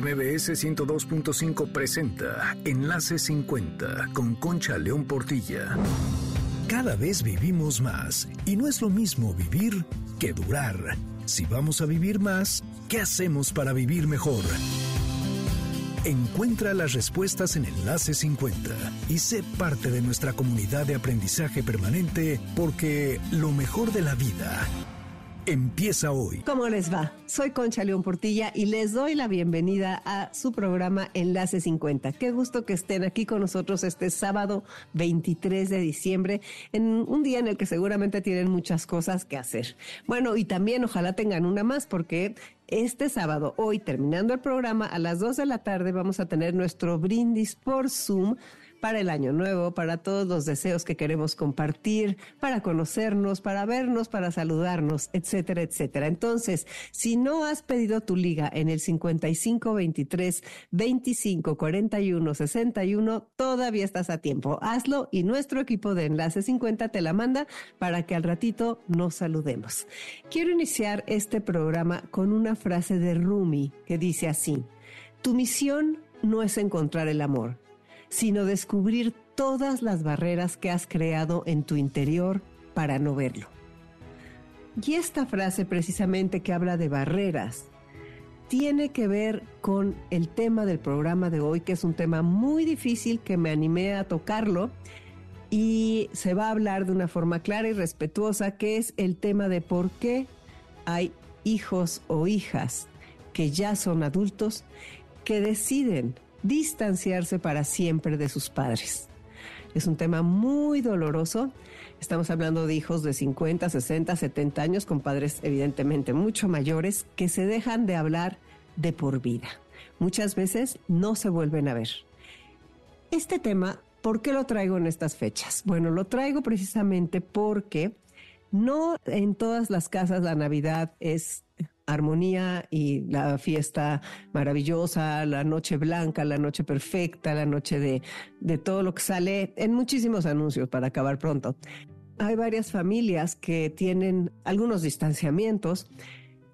MBS 102.5 presenta Enlace 50 con Concha León Portilla. Cada vez vivimos más y no es lo mismo vivir que durar. Si vamos a vivir más, ¿qué hacemos para vivir mejor? Encuentra las respuestas en Enlace 50 y sé parte de nuestra comunidad de aprendizaje permanente porque lo mejor de la vida empieza hoy. ¿Cómo les va? Soy Concha León Portilla y les doy la bienvenida a su programa Enlace 50. Qué gusto que estén aquí con nosotros este sábado 23 de diciembre, en un día en el que seguramente tienen muchas cosas que hacer. Bueno, y también ojalá tengan una más porque este sábado, hoy terminando el programa, a las 2 de la tarde vamos a tener nuestro brindis por Zoom para el año nuevo, para todos los deseos que queremos compartir, para conocernos, para vernos, para saludarnos, etcétera, etcétera. Entonces, si no has pedido tu liga en el 55 23 25 41 61, todavía estás a tiempo. Hazlo y nuestro equipo de Enlace 50 te la manda para que al ratito nos saludemos. Quiero iniciar este programa con una frase de Rumi que dice así: Tu misión no es encontrar el amor sino descubrir todas las barreras que has creado en tu interior para no verlo. Y esta frase precisamente que habla de barreras tiene que ver con el tema del programa de hoy, que es un tema muy difícil que me animé a tocarlo y se va a hablar de una forma clara y respetuosa, que es el tema de por qué hay hijos o hijas que ya son adultos que deciden distanciarse para siempre de sus padres. Es un tema muy doloroso. Estamos hablando de hijos de 50, 60, 70 años con padres evidentemente mucho mayores que se dejan de hablar de por vida. Muchas veces no se vuelven a ver. Este tema, ¿por qué lo traigo en estas fechas? Bueno, lo traigo precisamente porque no en todas las casas la Navidad es armonía y la fiesta maravillosa, la noche blanca, la noche perfecta, la noche de, de todo lo que sale en muchísimos anuncios para acabar pronto. Hay varias familias que tienen algunos distanciamientos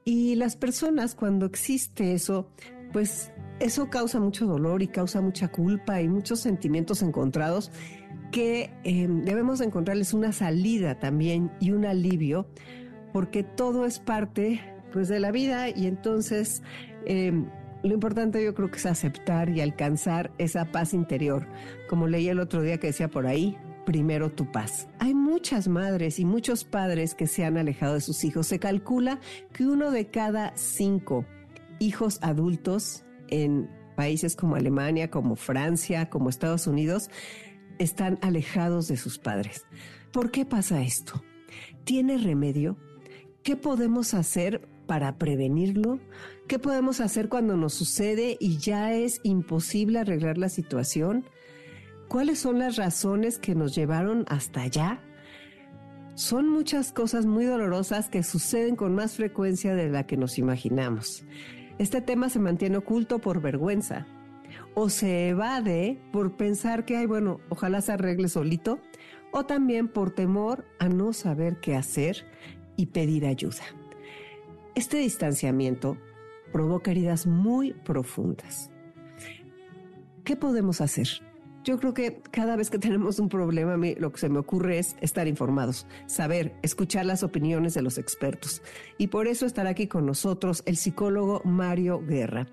y las personas cuando existe eso, pues eso causa mucho dolor y causa mucha culpa y muchos sentimientos encontrados que eh, debemos encontrarles una salida también y un alivio porque todo es parte pues de la vida y entonces em, lo importante yo creo que es aceptar y alcanzar esa paz interior. Como leí el otro día que decía por ahí, primero tu paz. Hay muchas madres y muchos padres que se han alejado de sus hijos. Se calcula que uno de cada cinco hijos adultos en países como Alemania, como Francia, como Estados Unidos, están alejados de sus padres. ¿Por qué pasa esto? ¿Tiene remedio? ¿Qué podemos hacer para prevenirlo? ¿Qué podemos hacer cuando nos sucede y ya es imposible arreglar la situación? ¿Cuáles son las razones que nos llevaron hasta allá? Son muchas cosas muy dolorosas que suceden con más frecuencia de la que nos imaginamos. Este tema se mantiene oculto por vergüenza o se evade por pensar que, ay, bueno, ojalá se arregle solito, o también por temor a no saber qué hacer y pedir ayuda. Este distanciamiento provoca heridas muy profundas. ¿Qué podemos hacer? Yo creo que cada vez que tenemos un problema, lo que se me ocurre es estar informados, saber, escuchar las opiniones de los expertos. Y por eso estará aquí con nosotros el psicólogo Mario Guerra.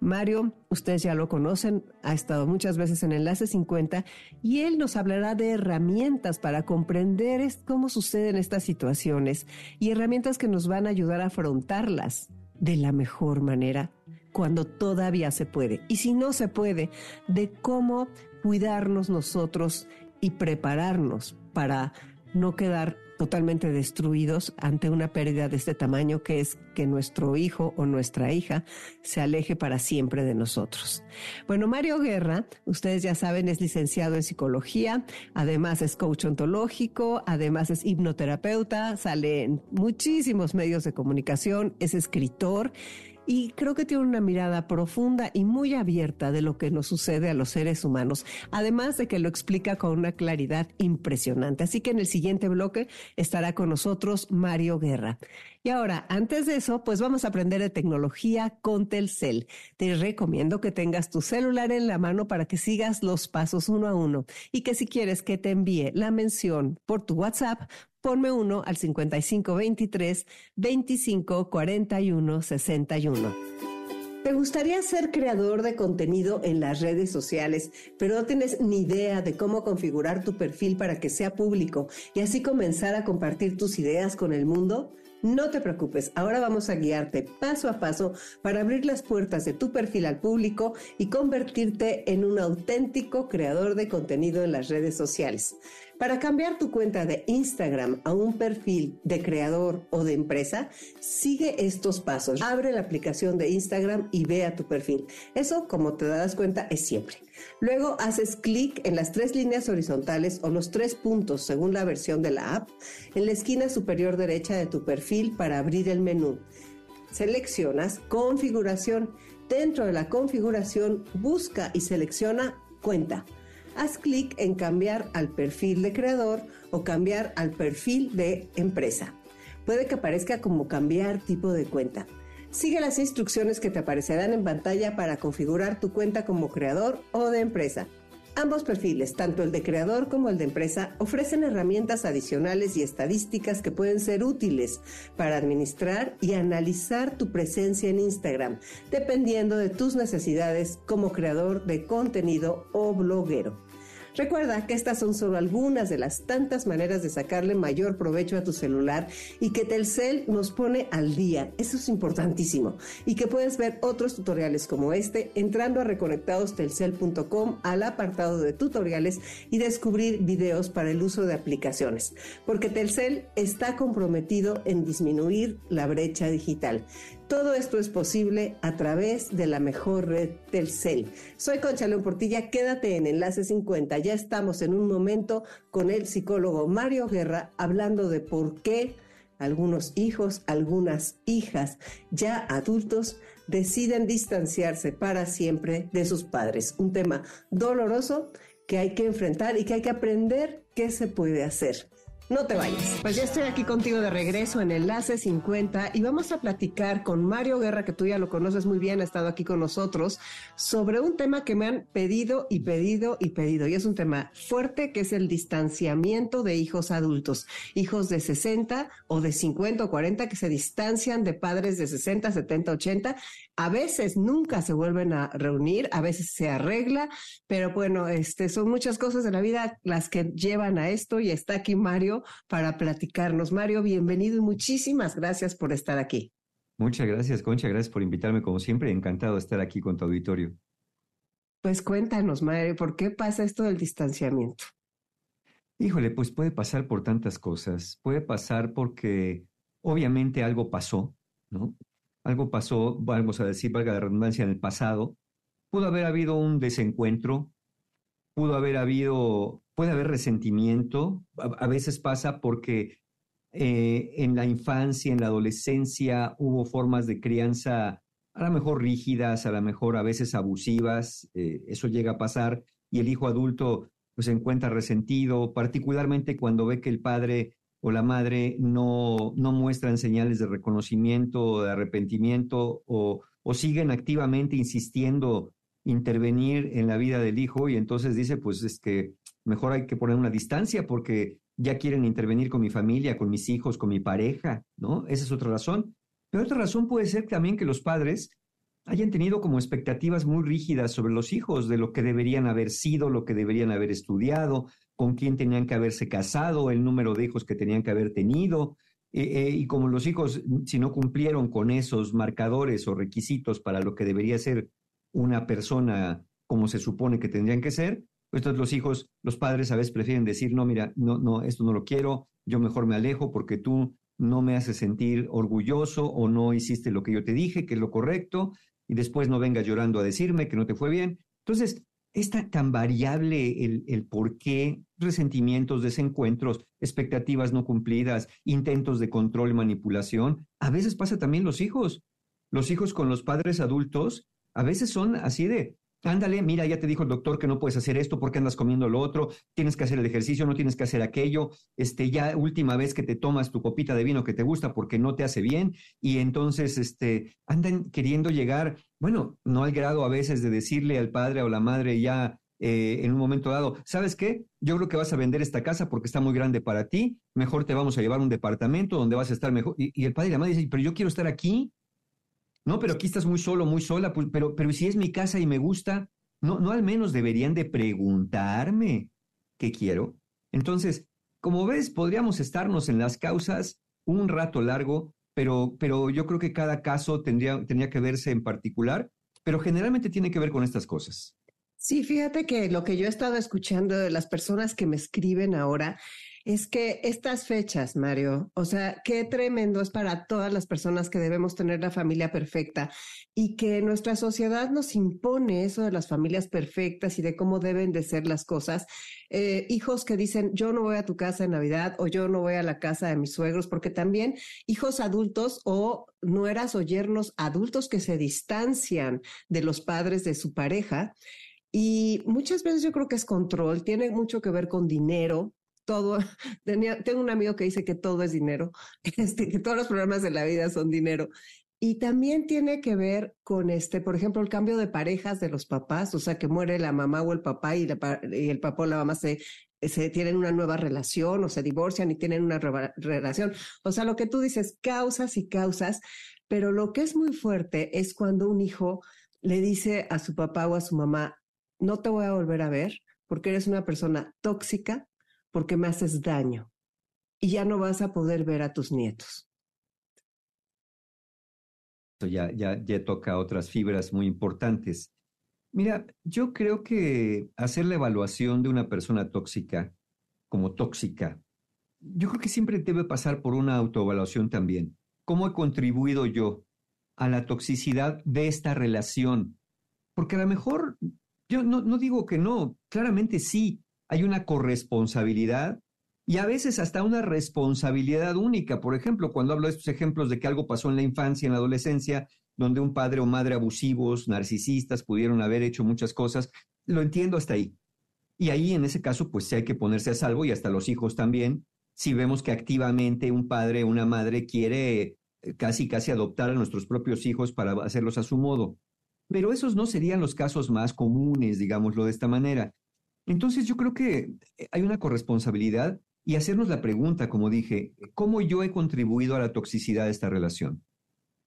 Mario, ustedes ya lo conocen, ha estado muchas veces en Enlace 50 y él nos hablará de herramientas para comprender cómo suceden estas situaciones y herramientas que nos van a ayudar a afrontarlas de la mejor manera cuando todavía se puede. Y si no se puede, de cómo cuidarnos nosotros y prepararnos para no quedar totalmente destruidos ante una pérdida de este tamaño que es que nuestro hijo o nuestra hija se aleje para siempre de nosotros. Bueno, Mario Guerra, ustedes ya saben, es licenciado en psicología, además es coach ontológico, además es hipnoterapeuta, sale en muchísimos medios de comunicación, es escritor y creo que tiene una mirada profunda y muy abierta de lo que nos sucede a los seres humanos, además de que lo explica con una claridad impresionante. Así que en el siguiente bloque estará con nosotros Mario Guerra. Y ahora, antes de eso, pues vamos a aprender de tecnología con Telcel. Te recomiendo que tengas tu celular en la mano para que sigas los pasos uno a uno y que si quieres que te envíe la mención por tu WhatsApp, ponme uno al 5523 25 41 61. ¿Te gustaría ser creador de contenido en las redes sociales, pero no tienes ni idea de cómo configurar tu perfil para que sea público y así comenzar a compartir tus ideas con el mundo? No te preocupes, ahora vamos a guiarte paso a paso para abrir las puertas de tu perfil al público y convertirte en un auténtico creador de contenido en las redes sociales. Para cambiar tu cuenta de Instagram a un perfil de creador o de empresa, sigue estos pasos. Abre la aplicación de Instagram y ve a tu perfil. Eso, como te das cuenta, es siempre. Luego haces clic en las tres líneas horizontales o los tres puntos según la versión de la app en la esquina superior derecha de tu perfil para abrir el menú. Seleccionas configuración. Dentro de la configuración busca y selecciona cuenta haz clic en cambiar al perfil de creador o cambiar al perfil de empresa. Puede que aparezca como cambiar tipo de cuenta. Sigue las instrucciones que te aparecerán en pantalla para configurar tu cuenta como creador o de empresa. Ambos perfiles, tanto el de creador como el de empresa, ofrecen herramientas adicionales y estadísticas que pueden ser útiles para administrar y analizar tu presencia en Instagram, dependiendo de tus necesidades como creador de contenido o bloguero. Recuerda que estas son solo algunas de las tantas maneras de sacarle mayor provecho a tu celular y que Telcel nos pone al día. Eso es importantísimo. Y que puedes ver otros tutoriales como este entrando a reconectadostelcel.com al apartado de tutoriales y descubrir videos para el uso de aplicaciones. Porque Telcel está comprometido en disminuir la brecha digital. Todo esto es posible a través de la mejor red Telcel. Soy Concha León Portilla, quédate en Enlace 50. Ya estamos en un momento con el psicólogo Mario Guerra hablando de por qué algunos hijos, algunas hijas ya adultos deciden distanciarse para siempre de sus padres. Un tema doloroso que hay que enfrentar y que hay que aprender qué se puede hacer. No te vayas. Pues ya estoy aquí contigo de regreso en Enlace 50 y vamos a platicar con Mario Guerra, que tú ya lo conoces muy bien, ha estado aquí con nosotros, sobre un tema que me han pedido y pedido y pedido. Y es un tema fuerte que es el distanciamiento de hijos adultos, hijos de 60 o de 50 o 40 que se distancian de padres de 60, 70, 80 a veces nunca se vuelven a reunir, a veces se arregla, pero bueno, este, son muchas cosas de la vida las que llevan a esto y está aquí Mario para platicarnos. Mario, bienvenido y muchísimas gracias por estar aquí. Muchas gracias, Concha, gracias por invitarme como siempre, encantado de estar aquí con tu auditorio. Pues cuéntanos, Mario, ¿por qué pasa esto del distanciamiento? Híjole, pues puede pasar por tantas cosas. Puede pasar porque obviamente algo pasó, ¿no? algo pasó, vamos a decir, valga la redundancia, en el pasado, pudo haber habido un desencuentro, pudo haber habido, puede haber resentimiento, a, veces pasa porque eh, en la infancia, en la adolescencia, hubo formas de crianza a lo mejor rígidas, a lo mejor a veces abusivas, eh, eso llega a pasar y el hijo adulto pues, se encuentra resentido, particularmente cuando ve que el padre o la madre no, no muestran señales de reconocimiento, de arrepentimiento o, o siguen activamente insistiendo intervenir en la vida del hijo y entonces dice, pues es que mejor hay que poner una distancia porque ya quieren intervenir con mi familia, con mis hijos, con mi pareja, ¿no? Esa es otra razón. Pero otra razón puede ser también que los padres hayan tenido como expectativas muy rígidas sobre los hijos, de lo que deberían haber sido, lo que deberían haber estudiado, con quién tenían que haberse casado, el número de hijos que tenían que haber tenido. Eh, eh, y como los hijos, si no cumplieron con esos marcadores o requisitos para lo que debería ser una persona como se supone que tendrían que ser, pues entonces los hijos, los padres a veces prefieren decir, no, mira, no, no, esto no lo quiero, yo mejor me alejo porque tú no me haces sentir orgulloso o no hiciste lo que yo te dije, que es lo correcto, y después no vengas llorando a decirme que no te fue bien. Entonces, es tan variable el, el por qué resentimientos, desencuentros, expectativas no cumplidas, intentos de control y manipulación. A veces pasa también los hijos. Los hijos con los padres adultos a veces son así de, ándale, mira, ya te dijo el doctor que no puedes hacer esto porque andas comiendo lo otro, tienes que hacer el ejercicio, no tienes que hacer aquello, este, ya última vez que te tomas tu copita de vino que te gusta porque no te hace bien, y entonces, este, andan queriendo llegar, bueno, no al grado a veces de decirle al padre o la madre ya eh, en un momento dado, ¿sabes qué? Yo creo que vas a vender esta casa porque está muy grande para ti, mejor te vamos a llevar a un departamento donde vas a estar mejor. Y, y el padre y la madre dicen, pero yo quiero estar aquí, no, pero aquí estás muy solo, muy sola, pues, pero, pero si es mi casa y me gusta, no, no al menos deberían de preguntarme qué quiero. Entonces, como ves, podríamos estarnos en las causas un rato largo, pero, pero yo creo que cada caso tendría, tendría que verse en particular, pero generalmente tiene que ver con estas cosas. Sí, fíjate que lo que yo he estado escuchando de las personas que me escriben ahora es que estas fechas, Mario, o sea, qué tremendo es para todas las personas que debemos tener la familia perfecta y que nuestra sociedad nos impone eso de las familias perfectas y de cómo deben de ser las cosas. Eh, hijos que dicen, yo no voy a tu casa en Navidad o yo no voy a la casa de mis suegros, porque también hijos adultos o nueras o yernos adultos que se distancian de los padres de su pareja. Y muchas veces yo creo que es control, tiene mucho que ver con dinero, todo, tenía, tengo un amigo que dice que todo es dinero, este, que todos los problemas de la vida son dinero. Y también tiene que ver con este, por ejemplo, el cambio de parejas de los papás, o sea, que muere la mamá o el papá y, y el papá o la mamá se, se tienen una nueva relación o se divorcian y tienen una relación. O sea, lo que tú dices, causas y causas, pero lo que es muy fuerte es cuando un hijo le dice a su papá o a su mamá, no te voy a volver a ver porque eres una persona tóxica, porque me haces daño y ya no vas a poder ver a tus nietos. Ya, ya, ya toca otras fibras muy importantes. Mira, yo creo que hacer la evaluación de una persona tóxica como tóxica, yo creo que siempre debe pasar por una autoevaluación también. ¿Cómo he contribuido yo a la toxicidad de esta relación? Porque a lo mejor, yo no, no digo que no, claramente sí, hay una corresponsabilidad y a veces hasta una responsabilidad única. Por ejemplo, cuando hablo de estos ejemplos de que algo pasó en la infancia, en la adolescencia, donde un padre o madre abusivos, narcisistas, pudieron haber hecho muchas cosas, lo entiendo hasta ahí. Y ahí, en ese caso, pues sí hay que ponerse a salvo y hasta los hijos también, si vemos que activamente un padre o una madre quiere eh, casi, casi adoptar a nuestros propios hijos para hacerlos a su modo. Pero esos no serían los casos más comunes, digámoslo de esta manera. Entonces yo creo que eh, hay una corresponsabilidad y hacernos la pregunta, como dije, ¿cómo yo he contribuido a la toxicidad de esta relación?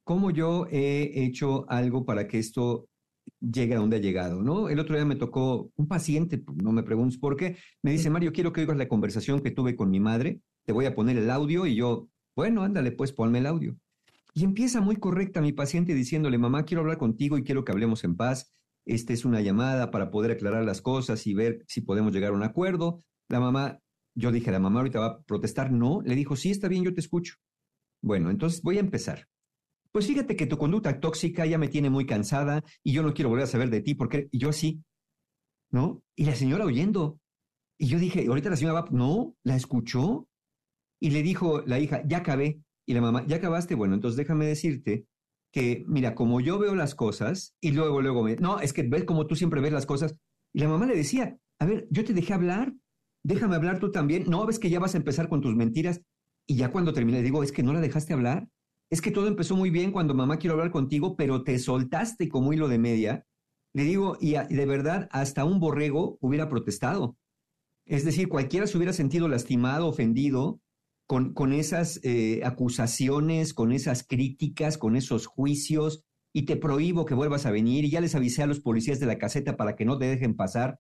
¿Cómo yo he hecho algo para que esto llegue a donde ha llegado? ¿no? El otro día me tocó un paciente, no me preguntes por qué, me dice, Mario, quiero que oigas la conversación que tuve con mi madre, te voy a poner el audio y yo, bueno, ándale, pues ponme el audio. Y empieza muy correcta mi paciente diciéndole, mamá, quiero hablar contigo y quiero que hablemos en paz esta es una llamada para poder aclarar las cosas y ver si podemos llegar a un acuerdo. La mamá, yo dije, la mamá ahorita va a protestar. No, le dijo, sí, está bien, yo te escucho. Bueno, entonces voy a empezar. Pues fíjate que tu conducta tóxica ya me tiene muy cansada y yo no quiero volver a saber de ti porque yo así, ¿no? Y la señora oyendo. Y yo dije, ahorita la señora va, no, la escuchó y le dijo la hija, ya acabé. Y la mamá, ya acabaste, bueno, entonces déjame decirte que, mira, como yo veo las cosas y luego, luego me, no, es que ves como tú siempre ves las cosas. Y la mamá le decía, a ver, yo te dejé hablar, déjame hablar tú también. No, ves que ya vas a empezar con tus mentiras. Y ya cuando terminé, digo, es que no la dejaste hablar. Es que todo empezó muy bien cuando mamá quiero hablar contigo, pero te soltaste como hilo de media. Le digo, y, y de verdad, hasta un borrego hubiera protestado. Es decir, cualquiera se hubiera sentido lastimado, ofendido, con, esas eh, acusaciones, con esas críticas, con esos juicios, y te prohíbo que vuelvas a venir, y ya les avisé a los policías de la caseta para que no te dejen pasar.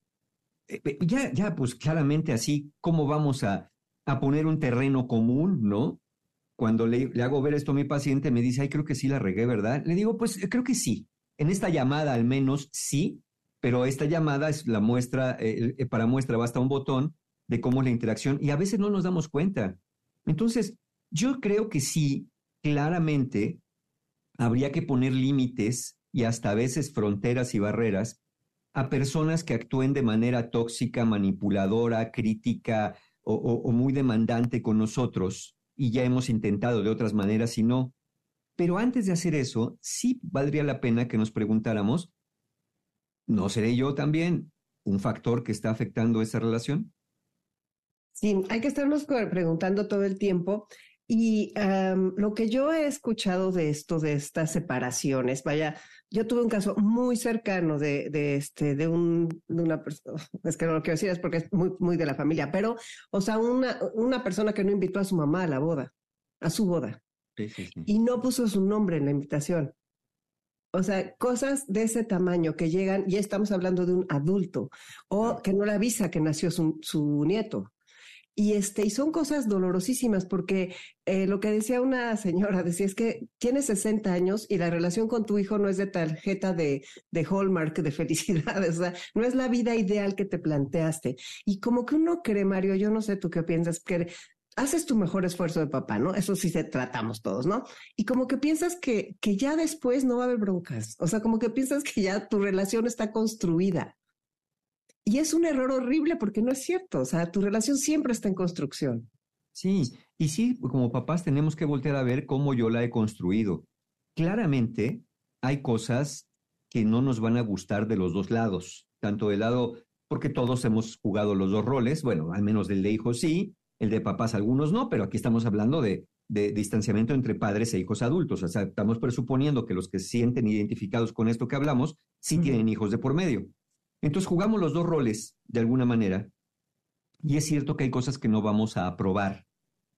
Eh, eh, ya, ya, pues claramente así, ¿cómo vamos a, a poner un terreno común, no? Cuando le, le, hago ver esto a mi paciente, me dice, ay, creo que sí la regué, ¿verdad? Le digo, pues creo que sí. En esta llamada al menos sí, pero esta llamada es la muestra, para muestra basta un botón de cómo es la interacción y a veces no nos damos cuenta. Entonces, yo creo que sí, claramente habría que poner límites y hasta a veces fronteras y barreras a personas que actúen de manera tóxica, manipuladora, crítica o, muy demandante con nosotros y ya hemos intentado de otras maneras y no. Pero antes de hacer eso, sí valdría la pena que nos preguntáramos, ¿no seré yo también un factor que está afectando esa relación? Sí, hay que estarnos preguntando todo el tiempo. Y lo que yo he escuchado de esto, de estas separaciones, vaya, yo tuve un caso muy cercano de, de este, de, un, de una persona, es que no lo quiero decir, es porque es muy, muy de la familia, pero, o sea, una, una persona que no invitó a su mamá a la boda, a su boda. Y no puso su nombre en la invitación. O sea, cosas de ese tamaño que llegan, y estamos hablando de un adulto, o que no le avisa que nació su, su nieto. Y, este, y son cosas dolorosísimas porque eh, lo que decía una señora, decía es que tienes 60 años y la relación con tu hijo no es de tarjeta de, de Hallmark, de felicidades, o sea, no es la vida ideal que te planteaste. Y como que uno cree, Mario, yo no sé tú qué piensas, que haces tu mejor esfuerzo de papá, ¿no? Eso sí se tratamos todos, ¿no? Y como que piensas que, que ya después no va a haber broncas, o sea, como que piensas que ya tu relación está construida. Y es un error horrible porque no es cierto, o sea, tu relación siempre está en construcción. Sí, y sí, como papás tenemos que voltear a ver cómo yo la he construido. Claramente hay cosas que no nos van a gustar de los dos lados, tanto del lado, porque todos hemos jugado los dos roles, bueno, al menos del de hijos sí, el de papás algunos no, pero aquí estamos hablando de, de distanciamiento entre padres e hijos adultos. O sea, estamos presuponiendo que los que se sienten identificados con esto que hablamos sí tienen hijos de por medio. Entonces jugamos los dos roles de alguna manera. Y es cierto que hay cosas que no vamos a aprobar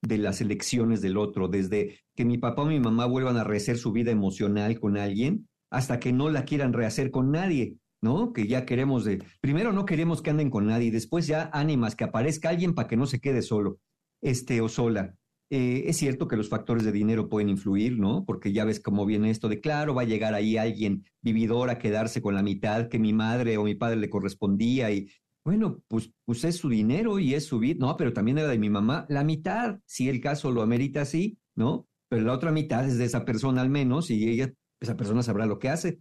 de las elecciones del otro, desde que mi papá o mi mamá vuelvan a rehacer su vida emocional con alguien, hasta que no la quieran rehacer con nadie. ¿no? Que ya queremos de, primero no queremos que anden con nadie, después ya ánimas, que aparezca alguien para que no se quede solo, este o sola. Eh, es cierto que los factores de dinero pueden influir, ¿no? Porque ya ves cómo viene esto de, claro, va a llegar ahí alguien vividor a quedarse con la mitad que mi madre o mi padre le correspondía y, bueno, pues, pues es su dinero y es su vida, no, pero también era de mi mamá, la mitad, si el caso lo amerita así, ¿no? Pero la otra mitad es de esa persona al menos y ella, esa persona sabrá lo que hace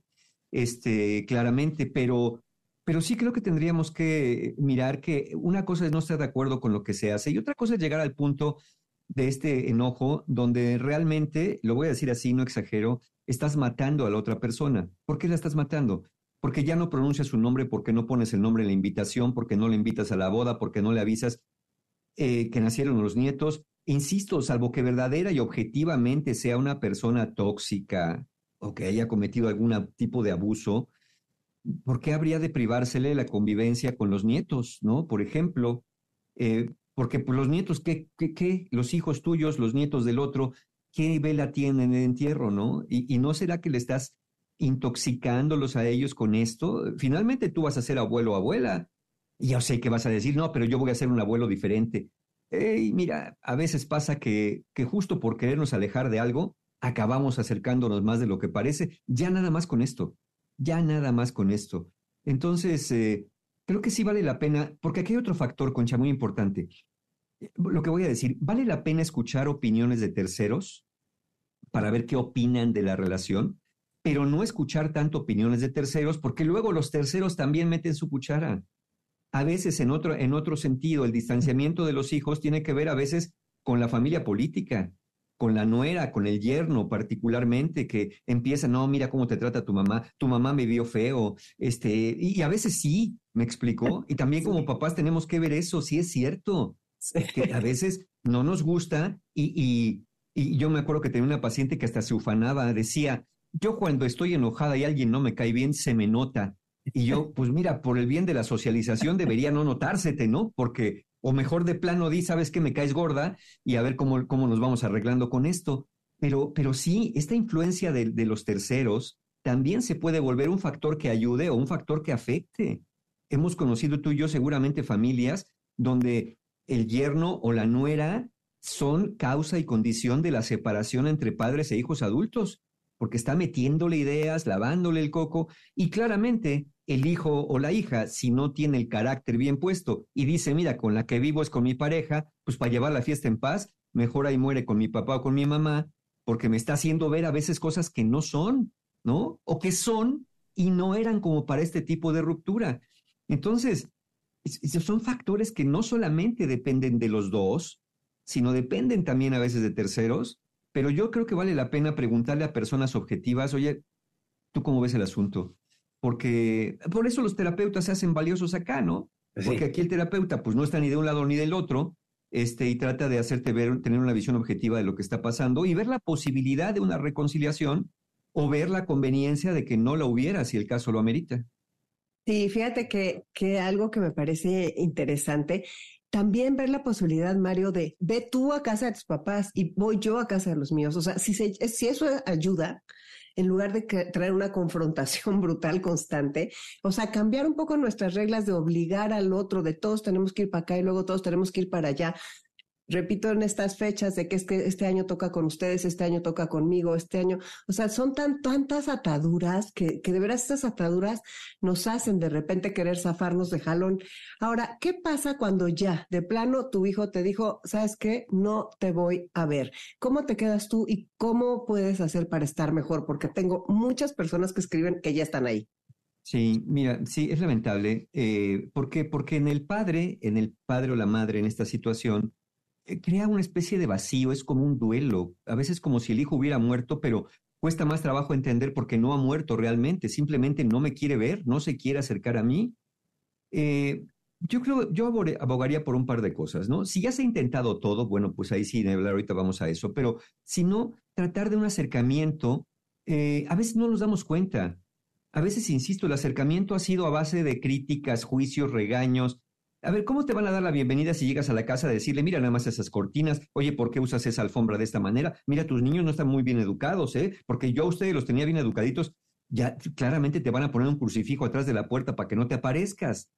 este, claramente, pero, pero sí creo que tendríamos que mirar que una cosa es no estar de acuerdo con lo que se hace y otra cosa es llegar al punto de este enojo donde realmente, lo voy a decir así, no exagero, estás matando a la otra persona. ¿Por qué la estás matando? Porque ya no pronuncias su nombre, porque no pones el nombre en la invitación, porque no le invitas a la boda, porque no le avisas eh, que nacieron los nietos. Insisto, salvo que verdadera y objetivamente sea una persona tóxica, o que haya cometido algún tipo de abuso, ¿por qué habría de privársele la convivencia con los nietos, no? Por ejemplo, eh, porque pues, los nietos, ¿qué, ¿qué, qué, Los hijos tuyos, los nietos del otro, ¿qué vela tienen en el entierro, no? Y, y no será que le estás intoxicándolos a ellos con esto? Finalmente tú vas a ser abuelo o abuela. Y yo sé que vas a decir, no, pero yo voy a ser un abuelo diferente. Y mira, a veces pasa que, que justo por querernos alejar de algo, acabamos acercándonos más de lo que parece, ya nada más con esto, ya nada más con esto. Entonces, eh, creo que sí vale la pena, porque aquí hay otro factor, Concha, muy importante. Lo que voy a decir, ¿vale la pena escuchar opiniones de terceros para ver qué opinan de la relación? Pero no escuchar tanto opiniones de terceros, porque luego los terceros también meten su cuchara. A veces, en otro, en otro sentido, el distanciamiento de los hijos tiene que ver a veces con la familia política con la nuera, con el yerno particularmente, que empieza, no, mira cómo te trata tu mamá, tu mamá me vio feo, este, y, a veces sí, me explicó, y también como papás tenemos que ver eso, sí es cierto, que a veces no nos gusta, y, y, yo me acuerdo que tenía una paciente que hasta se ufanaba, decía, yo cuando estoy enojada y alguien no me cae bien, se me nota. Y yo, pues mira, por el bien de la socialización debería no notársete, ¿no? Porque o mejor de plano di, sabes que me caes gorda y a ver cómo, cómo nos vamos arreglando con esto. Pero, pero sí, esta influencia de, de los terceros también se puede volver un factor que ayude o un factor que afecte. Hemos conocido tú y yo seguramente familias donde el yerno o la nuera son causa y condición de la separación entre padres e hijos adultos, porque está metiéndole ideas, lavándole el coco, y claramente el hijo o la hija, si no tiene el carácter bien puesto y dice, mira, con la que vivo es con mi pareja, pues para llevar la fiesta en paz, mejor ahí muere con mi papá o con mi mamá, porque me está haciendo ver a veces cosas que no son, ¿no? O que son y no eran como para este tipo de ruptura. Entonces, son factores que no solamente dependen de los dos, sino dependen también a veces de terceros pero yo creo que vale la pena preguntarle a personas objetivas, oye, ¿tú cómo ves el asunto? Porque por eso los terapeutas se hacen valiosos acá, ¿no? Porque aquí el terapeuta pues no está ni de un lado ni del otro, este, y trata de hacerte ver, tener una visión objetiva de lo que está pasando y ver la posibilidad de una reconciliación o ver la conveniencia de que no la hubiera si el caso lo amerita. Sí, fíjate que, que algo que me parece interesante, también ver la posibilidad, Mario, de ve tú a casa de tus papás y voy yo a casa de los míos. O sea, si, si eso ayuda, en lugar de traer una confrontación brutal constante, o sea, cambiar un poco nuestras reglas de obligar al otro, de todos tenemos que ir para acá y luego todos tenemos que ir para allá, repito, en estas fechas de que es que este año toca con ustedes, este año toca conmigo, este año, o sea, son tan, tantas ataduras que, que de veras estas ataduras nos hacen de repente querer zafarnos de jalón. Ahora, ¿qué pasa cuando ya de plano tu hijo te dijo, sabes qué, no te voy a ver? ¿Cómo te quedas tú y cómo puedes hacer para estar mejor? Porque tengo muchas personas que escriben que ya están ahí. Sí, mira, sí, es lamentable. Eh, ¿Por qué? Porque en el padre, en el padre o la madre en esta situación, crea una especie de vacío, es como un duelo, a veces como si el hijo hubiera muerto, pero cuesta más trabajo entender porque no ha muerto realmente, simplemente no me quiere ver, no se quiere acercar a mí. Eh, yo creo, yo abogaría por un par de cosas, ¿no? Si ya se ha intentado todo, bueno, pues ahí sí, ahorita vamos a eso, pero si no, tratar de un acercamiento, eh, a veces no nos damos cuenta. A veces, insisto, el acercamiento ha sido a base de críticas, juicios, regaños, a ver, ¿cómo te van a dar la bienvenida si llegas a la casa a decirle, mira nada más esas cortinas, oye, ¿por qué usas esa alfombra de esta manera? Mira, tus niños no están muy bien educados, ¿eh? Porque yo a ustedes los tenía bien educaditos, ya claramente te van a poner un crucifijo atrás de la puerta para que no te aparezcas.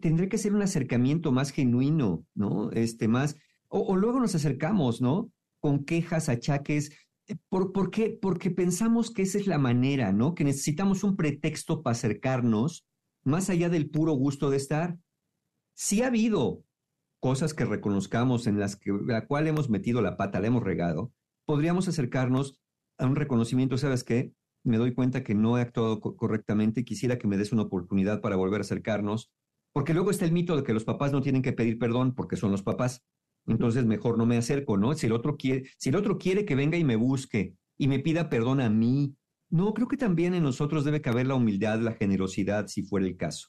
Tendré que ser un acercamiento más genuino, ¿no? Este, más, o, luego nos acercamos, ¿no? Con quejas, achaques, eh, ¿Por, ¿Por, qué? Porque pensamos que esa es la manera, ¿no? Que necesitamos un pretexto para acercarnos más allá del puro gusto de estar. Si ha habido cosas que reconozcamos en las que la cual hemos metido la pata, la hemos regado, podríamos acercarnos a un reconocimiento, ¿sabes qué? Me doy cuenta que no he actuado correctamente quisiera que me des una oportunidad para volver a acercarnos, porque luego está el mito de que los papás no tienen que pedir perdón porque son los papás. Entonces mejor no me acerco, ¿no? Si el otro quiere, si el otro quiere que venga y me busque y me pida perdón a mí, no, creo que también en nosotros debe caber la humildad, la generosidad, si fuera el caso.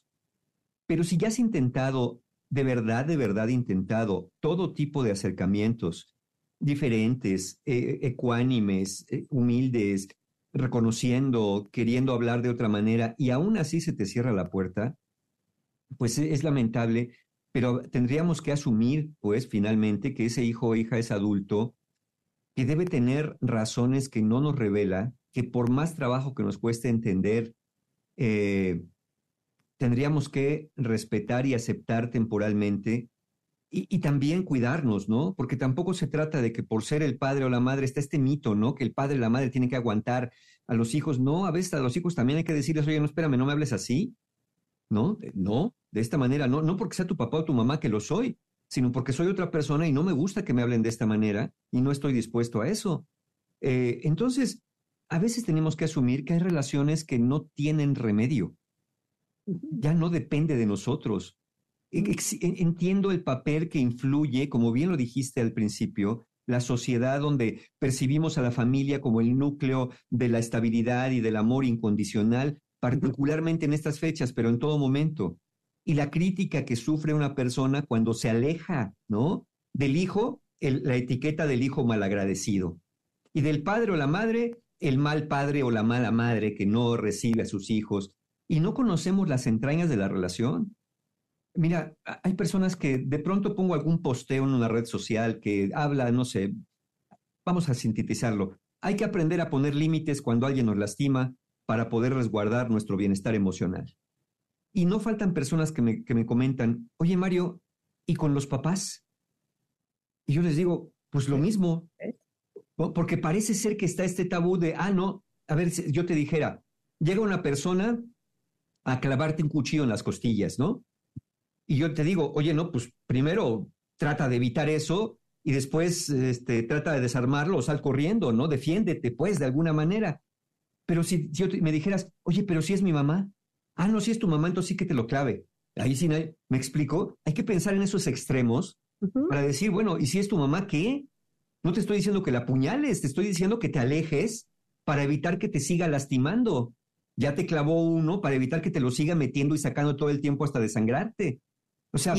Pero si ya has intentado, de verdad, de verdad intentado todo tipo de acercamientos diferentes, eh, ecuánimes, eh, humildes, reconociendo, queriendo hablar de otra manera, y aún así se te cierra la puerta, pues es, lamentable, pero tendríamos que asumir, pues, finalmente, que ese hijo o hija es adulto, que debe tener razones que no nos revela, que por más trabajo que nos cueste entender, eh, tendríamos que respetar y aceptar temporalmente y, también cuidarnos, ¿no? Porque tampoco se trata de que por ser el padre o la madre está este mito, ¿no? Que el padre o la madre tienen que aguantar a los hijos. No, a veces a los hijos también hay que decirles, oye, no, espérame, no me hables así, ¿no? Eh, no, de esta manera, no, no porque sea tu papá o tu mamá que lo soy, sino porque soy otra persona y no me gusta que me hablen de esta manera y no estoy dispuesto a eso. Eh, entonces, a veces tenemos que asumir que hay relaciones que no tienen remedio ya no depende de nosotros. E, entiendo el papel que influye, como bien lo dijiste al principio, la sociedad donde percibimos a la familia como el núcleo de la estabilidad y del amor incondicional, particularmente en estas fechas, pero en todo momento. Y la crítica que sufre una persona cuando se aleja, ¿no? Del hijo, la etiqueta del hijo malagradecido. Y del padre o la madre, el mal padre o la mala madre que no recibe a sus hijos y no conocemos las entrañas de la relación. Mira, hay personas que de pronto pongo algún posteo en una red social que habla, no sé, vamos a sintetizarlo. Hay que aprender a poner límites cuando alguien nos lastima para poder resguardar nuestro bienestar emocional. Y no faltan personas que me, que me comentan, oye Mario, ¿y con los papás? Y yo les digo, pues lo mismo, porque parece ser que está este tabú de, ah, no, a ver, yo te dijera, llega una persona a clavarte un cuchillo en las costillas, ¿no? Y yo te digo, oye, no, pues primero trata de evitar eso y después este, trata de desarmarlo o sal corriendo, ¿no? Defiéndete, pues, de alguna manera. Pero si, yo me dijeras, oye, pero si es mi mamá, ah, no, si es tu mamá, entonces sí que te lo clave. Ahí sí, me explico, hay que pensar en esos extremos para decir, bueno, ¿y si es tu mamá qué? No te estoy diciendo que la apuñales, te estoy diciendo que te alejes para evitar que te siga lastimando. Ya te clavó uno para evitar que te lo siga metiendo y sacando todo el tiempo hasta desangrarte. O sea,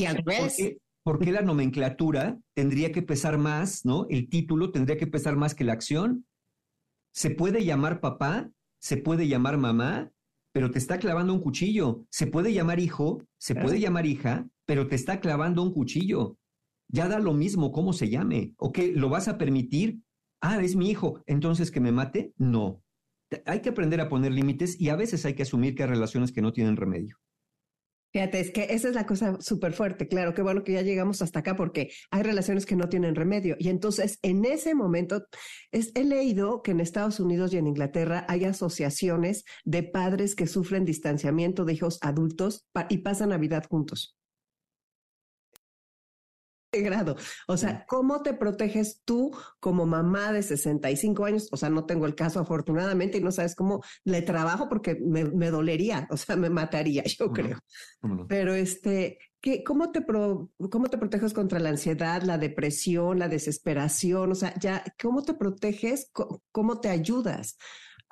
¿por qué, la nomenclatura tendría que pesar más, ¿no? El título tendría que pesar más que la acción. Se puede llamar papá, se puede llamar mamá, pero te está clavando un cuchillo. Se puede llamar hijo, se puede llamar hija, pero te está clavando un cuchillo. Ya da lo mismo cómo se llame. ¿O qué? ¿Lo vas a permitir? Ah, es mi hijo, entonces que me mate. No. Hay que aprender a poner límites y a veces hay que asumir que hay relaciones que no tienen remedio. Fíjate, es que esa es la cosa súper fuerte. Claro, qué bueno que ya llegamos hasta acá porque hay relaciones que no tienen remedio. Y entonces, en ese momento, es, he leído que en Estados Unidos y en Inglaterra hay asociaciones de padres que sufren distanciamiento de hijos adultos y pasan Navidad juntos grado. O sea, ¿cómo te proteges tú como mamá de 65 años? O sea, no tengo el caso afortunadamente y no sabes cómo le trabajo porque me, dolería, o sea, me mataría, yo creo. Pero este, ¿qué, cómo, te ¿cómo te proteges contra la ansiedad, la depresión, la desesperación? O sea, ya, ¿cómo te proteges? ¿Cómo te ayudas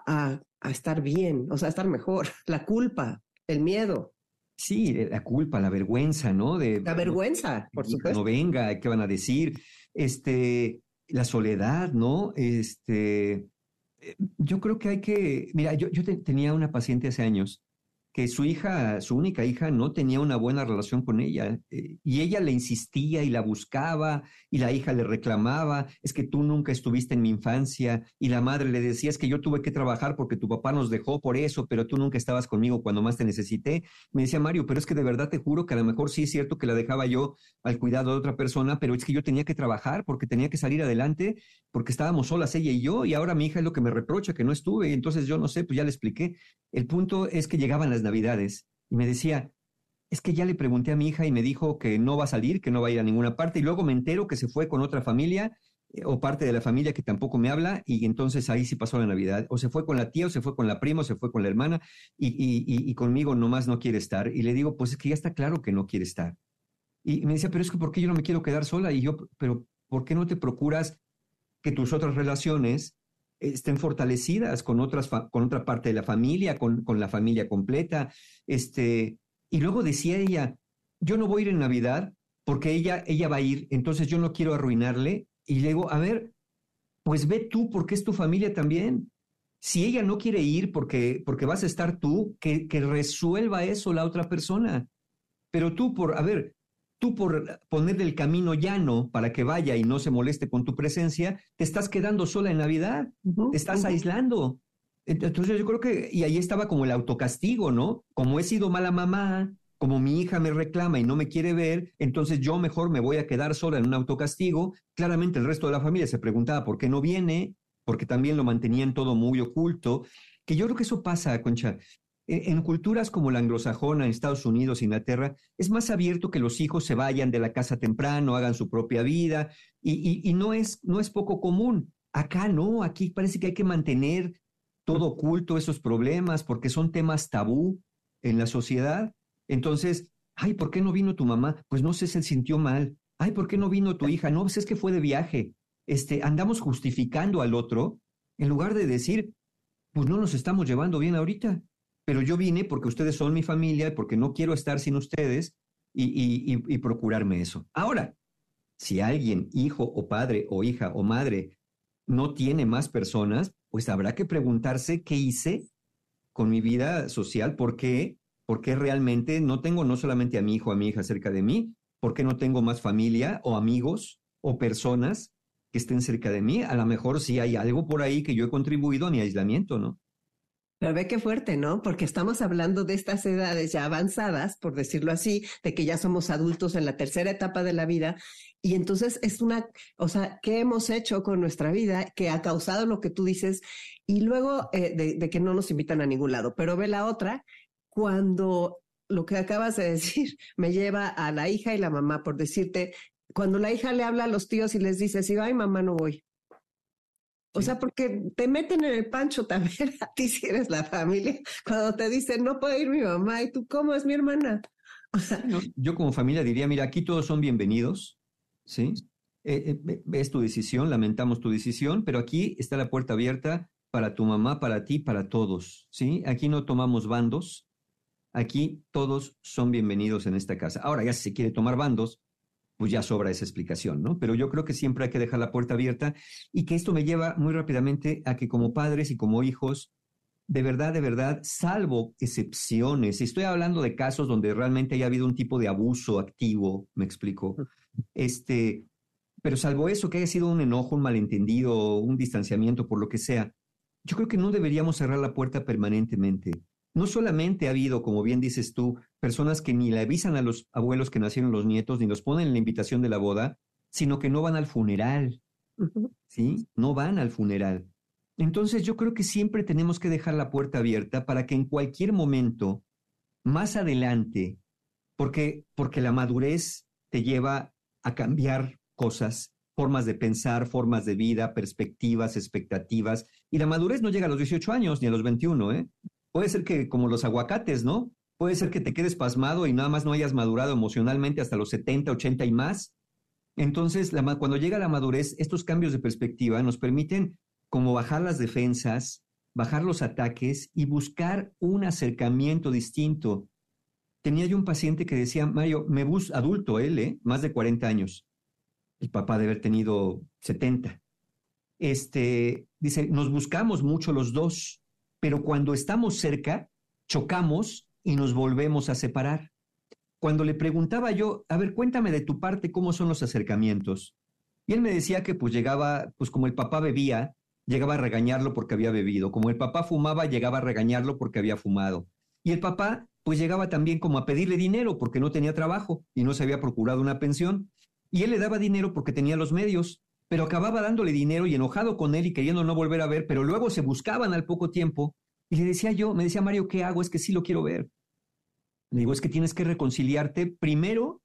a, a estar bien? O sea, a estar mejor, la culpa, el miedo. Sí, la culpa, la vergüenza, ¿no? De, la vergüenza, por supuesto. No venga, ¿qué van a decir? Este, la soledad, ¿no? Este, eh, yo creo que hay que, mira, yo, yo tenía una paciente hace años que su hija, su única hija, no tenía una buena relación con ella. Eh, y ella le insistía y la buscaba y la hija le reclamaba, es que tú nunca estuviste en mi infancia. Y la madre le decía, es que yo tuve que trabajar porque tu papá nos dejó por eso, pero tú nunca estabas conmigo cuando más te necesité. Me decía Mario, pero es que de verdad te juro que a lo mejor sí es cierto que la dejaba yo al cuidado de otra persona, pero es que yo tenía que trabajar porque tenía que salir adelante, porque estábamos solas ella y yo, y ahora mi hija es lo que me reprocha, que no estuve. Entonces yo no sé, pues ya le expliqué. El punto es que llegaban las navidades y me decía, es que ya le pregunté a mi hija y me dijo que no va a salir, que no va a ir a ninguna parte, y luego me entero que se fue con otra familia eh, o parte de la familia que tampoco me habla, y entonces ahí sí pasó la Navidad. O se fue con la tía, o se fue con la prima, o se fue con la hermana, y, y, y, conmigo nomás no quiere estar. Y le digo, pues es que ya está claro que no quiere estar. Y me decía, pero es que ¿por qué yo no me quiero quedar sola? Y yo, pero ¿por qué no te procuras que tus otras relaciones estén fortalecidas con, otras con otra parte de la familia, con, con, la familia completa. Este, y luego decía ella, yo no voy a ir en Navidad porque ella, ella va a ir, entonces yo no quiero arruinarle. Y le digo, a ver, pues ve tú porque es tu familia también. Si ella no quiere ir porque, porque vas a estar tú, que, que resuelva eso la otra persona. Pero tú por, a ver, tú por ponerle el camino llano para que vaya y no se moleste con tu presencia, te estás quedando sola en Navidad, te estás aislando. Entonces yo creo que, y ahí estaba como el autocastigo, ¿no? Como he sido mala mamá, como mi hija me reclama y no me quiere ver, entonces yo mejor me voy a quedar sola en un autocastigo. Claramente el resto de la familia se preguntaba por qué no viene, porque también lo mantenían todo muy oculto, que yo creo que eso pasa, Concha. En culturas como la anglosajona, en Estados Unidos, Inglaterra, es más abierto que los hijos se vayan de la casa temprano, hagan su propia vida, y, no, es, no es poco común. Acá no, aquí parece que hay que mantener todo oculto esos problemas porque son temas tabú en la sociedad. Entonces, ay, ¿por qué no vino tu mamá? Pues no sé, se sintió mal. Ay, ¿por qué no vino tu hija? No, pues es que fue de viaje. Este, andamos justificando al otro en lugar de decir, pues no nos estamos llevando bien ahorita pero yo vine porque ustedes son mi familia y porque no quiero estar sin ustedes y, procurarme eso. Ahora, si alguien, hijo o padre o hija o madre, no tiene más personas, pues habrá que preguntarse qué hice con mi vida social, por qué, por qué realmente no tengo no solamente a mi hijo o a mi hija cerca de mí, por qué no tengo más familia o amigos o personas que estén cerca de mí. A lo mejor sí hay algo por ahí que yo he contribuido a mi aislamiento, ¿no? Pero ve qué fuerte, ¿no? Porque estamos hablando de estas edades ya avanzadas, por decirlo así, de que ya somos adultos en la tercera etapa de la vida. Y entonces es una, o sea, ¿qué hemos hecho con nuestra vida que ha causado lo que tú dices? Y luego eh, de, que no nos invitan a ningún lado. Pero ve la otra, cuando lo que acabas de decir me lleva a la hija y la mamá, por decirte, cuando la hija le habla a los tíos y les dice, si ay, mamá, no voy. O sea, porque te meten en el pancho también a ti si eres la familia, cuando te dicen, no puede ir mi mamá, y tú, ¿cómo es mi hermana? yo como familia diría, mira, aquí todos son bienvenidos, ¿sí? eh, eh, es tu decisión, lamentamos tu decisión, pero aquí está la puerta abierta para tu mamá, para ti, para todos, ¿sí? Aquí no tomamos bandos, aquí todos son bienvenidos en esta casa. Ahora, ya si se quiere tomar bandos, pues ya sobra esa explicación, ¿no? Pero yo creo que siempre hay que dejar la puerta abierta y que esto me lleva muy rápidamente a que como padres y como hijos, de verdad, de verdad, salvo excepciones, estoy hablando de casos donde realmente haya habido un tipo de abuso activo, me explico, este, pero salvo eso, que haya sido un enojo, un malentendido, un distanciamiento, por lo que sea, yo creo que no deberíamos cerrar la puerta permanentemente. No solamente ha habido, como bien dices tú, personas que ni le avisan a los abuelos que nacieron los nietos, ni los ponen en la invitación de la boda, sino que no van al funeral. ¿Sí? No van al funeral. Entonces yo creo que siempre tenemos que dejar la puerta abierta para que en cualquier momento, más adelante, porque, porque la madurez te lleva a cambiar cosas, formas de pensar, formas de vida, perspectivas, expectativas. Y la madurez no llega a los 18 años ni a los 21, ¿eh? Puede ser que como los aguacates, ¿no? Puede ser que te quedes pasmado y nada más no hayas madurado emocionalmente hasta los 70, 80 y más. Entonces, cuando llega la madurez, estos cambios de perspectiva nos permiten como bajar las defensas, bajar los ataques y buscar un acercamiento distinto. Tenía yo un paciente que decía, Mario, me bus adulto él, ¿eh? más de 40 años el papá de haber tenido 70. Este, dice, nos buscamos mucho los dos, pero cuando estamos cerca, chocamos y nos volvemos a separar. Cuando le preguntaba yo, a ver, cuéntame de tu parte cómo son los acercamientos. Y él me decía que pues llegaba, pues como el papá bebía, llegaba a regañarlo porque había bebido. Como el papá fumaba, llegaba a regañarlo porque había fumado. Y el papá pues llegaba también como a pedirle dinero porque no tenía trabajo y no se había procurado una pensión. Y él le daba dinero porque tenía los medios, pero acababa dándole dinero y enojado con él y queriendo no volver a ver, pero luego se buscaban al poco tiempo. Y le decía yo, me decía Mario, ¿qué hago? Es que sí lo quiero ver. Le digo, es que tienes que reconciliarte primero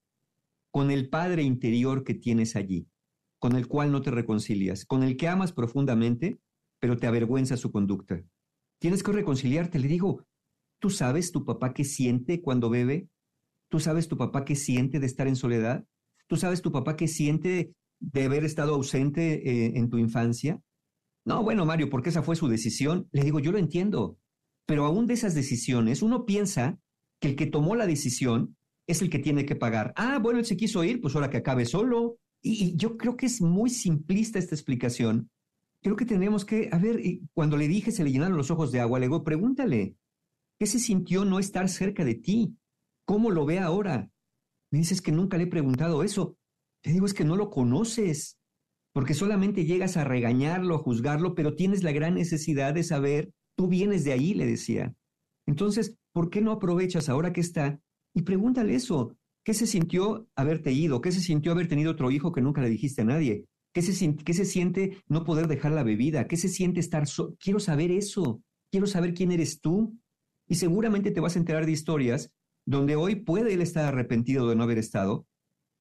con el Padre interior que tienes allí, con el cual no te reconcilias, con el que amas profundamente, pero te avergüenza su conducta. Tienes que reconciliarte. Le digo, ¿tú sabes tu papá qué siente cuando bebe? ¿Tú sabes tu papá qué siente de estar en soledad? ¿Tú sabes tu papá qué siente de haber estado ausente eh, en tu infancia? No, bueno, Mario, porque esa fue su decisión. Le digo, yo lo entiendo, pero aún de esas decisiones, uno piensa que el que tomó la decisión es el que tiene que pagar. Ah, bueno, él se quiso ir, pues ahora que acabe solo. Y, yo creo que es muy simplista esta explicación. Creo que tenemos que, a ver, cuando le dije se le llenaron los ojos de agua, le digo, pregúntale, ¿qué se sintió no estar cerca de ti? ¿Cómo lo ve ahora? Me dices que nunca le he preguntado eso. Te digo, es que no lo conoces, porque solamente llegas a regañarlo, a juzgarlo, pero tienes la gran necesidad de saber, tú vienes de ahí, le decía. Entonces, ¿por qué no aprovechas ahora que está y pregúntale eso? ¿Qué se sintió haberte ido? ¿Qué se sintió haber tenido otro hijo que nunca le dijiste a nadie? ¿Qué se, qué se siente no poder dejar la bebida? ¿Qué se siente estar solo? Quiero saber eso. Quiero saber quién eres tú. Y seguramente te vas a enterar de historias donde hoy puede él estar arrepentido de no haber estado,